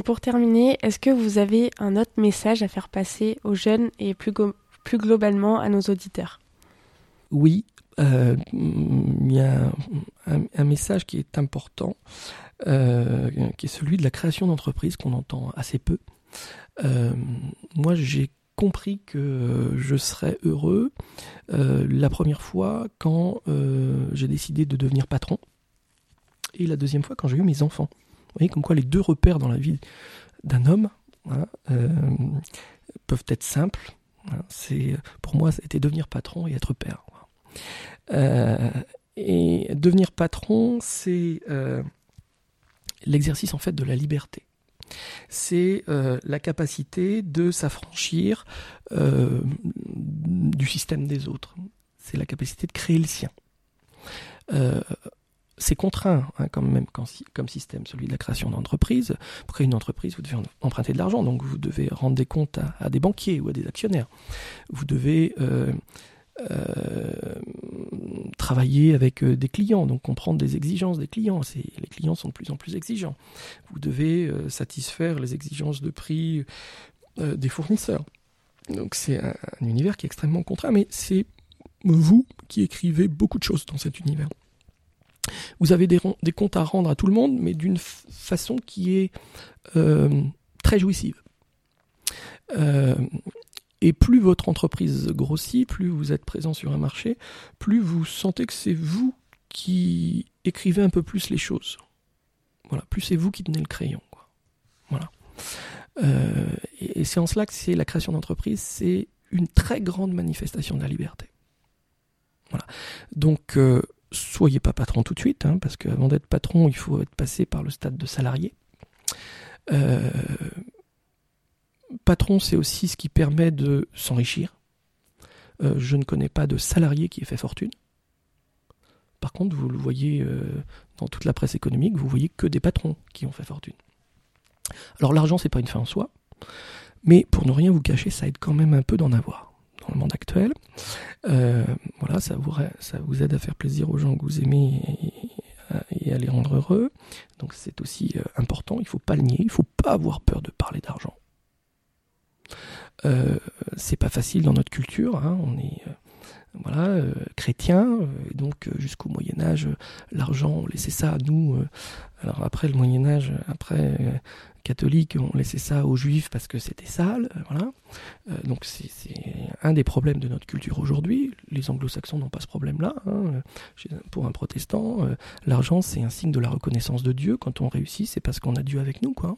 pour terminer, est-ce que vous avez un autre message à faire passer aux jeunes et plus, globalement à nos auditeurs? Oui, euh, il y a un, message qui est important, euh, qui est celui de la création d'entreprise qu'on entend assez peu. Euh, moi, j'ai compris que je serais heureux la première fois quand j'ai décidé de devenir patron et la deuxième fois quand j'ai eu mes enfants. Vous voyez comme quoi les deux repères dans la vie d'un homme hein, peuvent être simples c'est pour moi, c'était devenir patron et être père. Euh, et devenir patron, c'est euh, l'exercice en fait de la liberté. C'est euh, la capacité de s'affranchir du système des autres. C'est la capacité de créer le sien c'est contraint hein, comme, système, celui de la création d'entreprise. Pour créer une entreprise, vous devez emprunter de l'argent, donc vous devez rendre des comptes à, des banquiers ou à des actionnaires. Vous devez euh, euh, travailler avec euh, des clients, donc comprendre des exigences des clients. Les clients sont de plus en plus exigeants. Vous devez satisfaire les exigences de prix des fournisseurs. Donc c'est un univers qui est extrêmement contraint, mais c'est vous qui écrivez beaucoup de choses dans cet univers. Vous avez des, comptes à rendre à tout le monde, mais d'une façon qui est euh, très jouissive. Euh, et plus votre entreprise grossit, plus vous êtes présent sur un marché, plus vous sentez que c'est vous qui écrivez un peu plus les choses. Voilà, plus c'est vous qui tenez le crayon. Voilà. Euh, et, c'est en cela que c'est la création d'entreprise, c'est une très grande manifestation de la liberté. Voilà. Donc soyez pas patron tout de suite, hein, parce qu'avant d'être patron, il faut être passé par le stade de salarié. Euh, patron, c'est aussi ce qui permet de s'enrichir. Euh, je ne connais pas de salarié qui ait fait fortune. Par contre, vous le voyez euh, dans toute la presse économique, vous voyez que des patrons qui ont fait fortune. Alors l'argent, c'est pas une fin en soi, mais pour ne rien vous cacher, ça aide quand même un peu d'en avoir dans le monde actuel. Euh, voilà, ça vous, aide à faire plaisir aux gens que vous aimez et, à les rendre heureux. Donc c'est aussi euh, important, il faut pas le nier, il faut pas avoir peur de parler d'argent. Euh, c'est pas facile dans notre culture, hein. on est voilà, chrétien, donc jusqu'au Moyen Âge, l'argent, on laissait ça à nous. alors après le Moyen Âge, après catholiques ont laissé ça aux juifs parce que c'était sale, euh. Euh, donc c'est un des problèmes de notre culture aujourd'hui. Les anglo-saxons n'ont pas ce problème-là. Hein. Pour un protestant, euh, l'argent c'est un signe de la reconnaissance de Dieu. Quand on réussit, c'est parce qu'on a Dieu avec nous, quoi.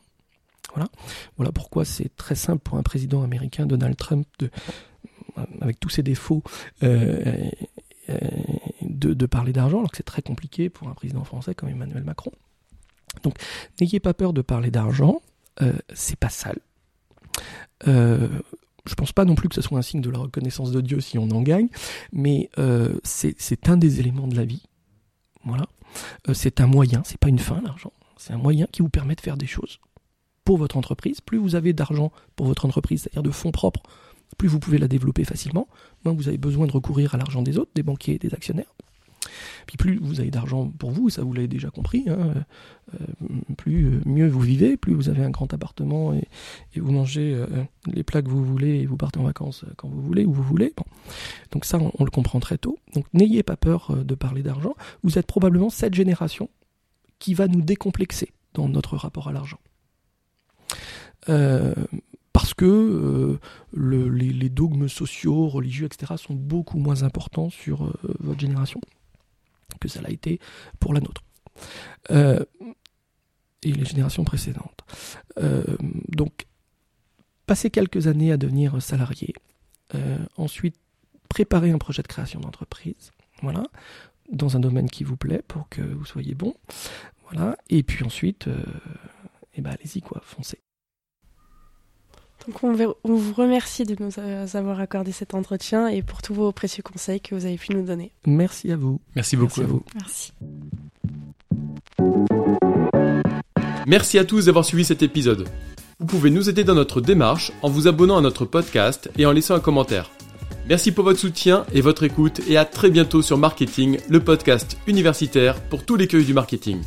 Voilà. Voilà pourquoi c'est très simple pour un président américain, Donald Trump, avec tous ses défauts, de parler d'argent, alors que c'est très compliqué pour un président français comme Emmanuel Macron. Donc n'ayez pas peur de parler d'argent, euh, c'est pas sale. Euh, je pense pas non plus que ce soit un signe de la reconnaissance de Dieu si on en gagne, mais euh, c'est un des éléments de la vie. Voilà. C'est un moyen, c'est pas une fin l'argent. C'est un moyen qui vous permet de faire des choses pour votre entreprise. Plus vous avez d'argent pour votre entreprise, c'est-à-dire de fonds propres, plus vous pouvez la développer facilement. Moins vous avez besoin de recourir à l'argent des autres, des banquiers des actionnaires. Puis plus vous avez d'argent pour vous, ça vous l'avez déjà compris, hein, euh, plus euh, mieux vous vivez, plus vous avez un grand appartement et, vous mangez euh, les plats que vous voulez et vous partez en vacances quand vous voulez, où vous voulez. Donc ça, on, le comprend très tôt. Donc n'ayez pas peur de parler d'argent. Vous êtes probablement cette génération qui va nous décomplexer dans notre rapport à l'argent. parce que les, les, dogmes sociaux, religieux, etc. sont beaucoup moins importants sur votre génération que ça l'a été pour la nôtre. Euh, et les générations précédentes. Euh, donc, passer quelques années à devenir salarié, euh, ensuite préparer un projet de création d'entreprise, voilà, dans un domaine qui vous plaît pour que vous soyez bon, voilà, et puis ensuite, eh ben allez-y quoi, foncez. Donc on, vous remercie de nous avoir accordé cet entretien et pour tous vos précieux conseils que vous avez pu nous donner. Merci à vous. Merci beaucoup à vous. Merci. Merci à tous d'avoir suivi cet épisode. Vous pouvez nous aider dans notre démarche en vous abonnant à notre podcast et en laissant un commentaire. Merci pour votre soutien et votre écoute et à très bientôt sur Marketing, le podcast universitaire pour tous les cueils du marketing.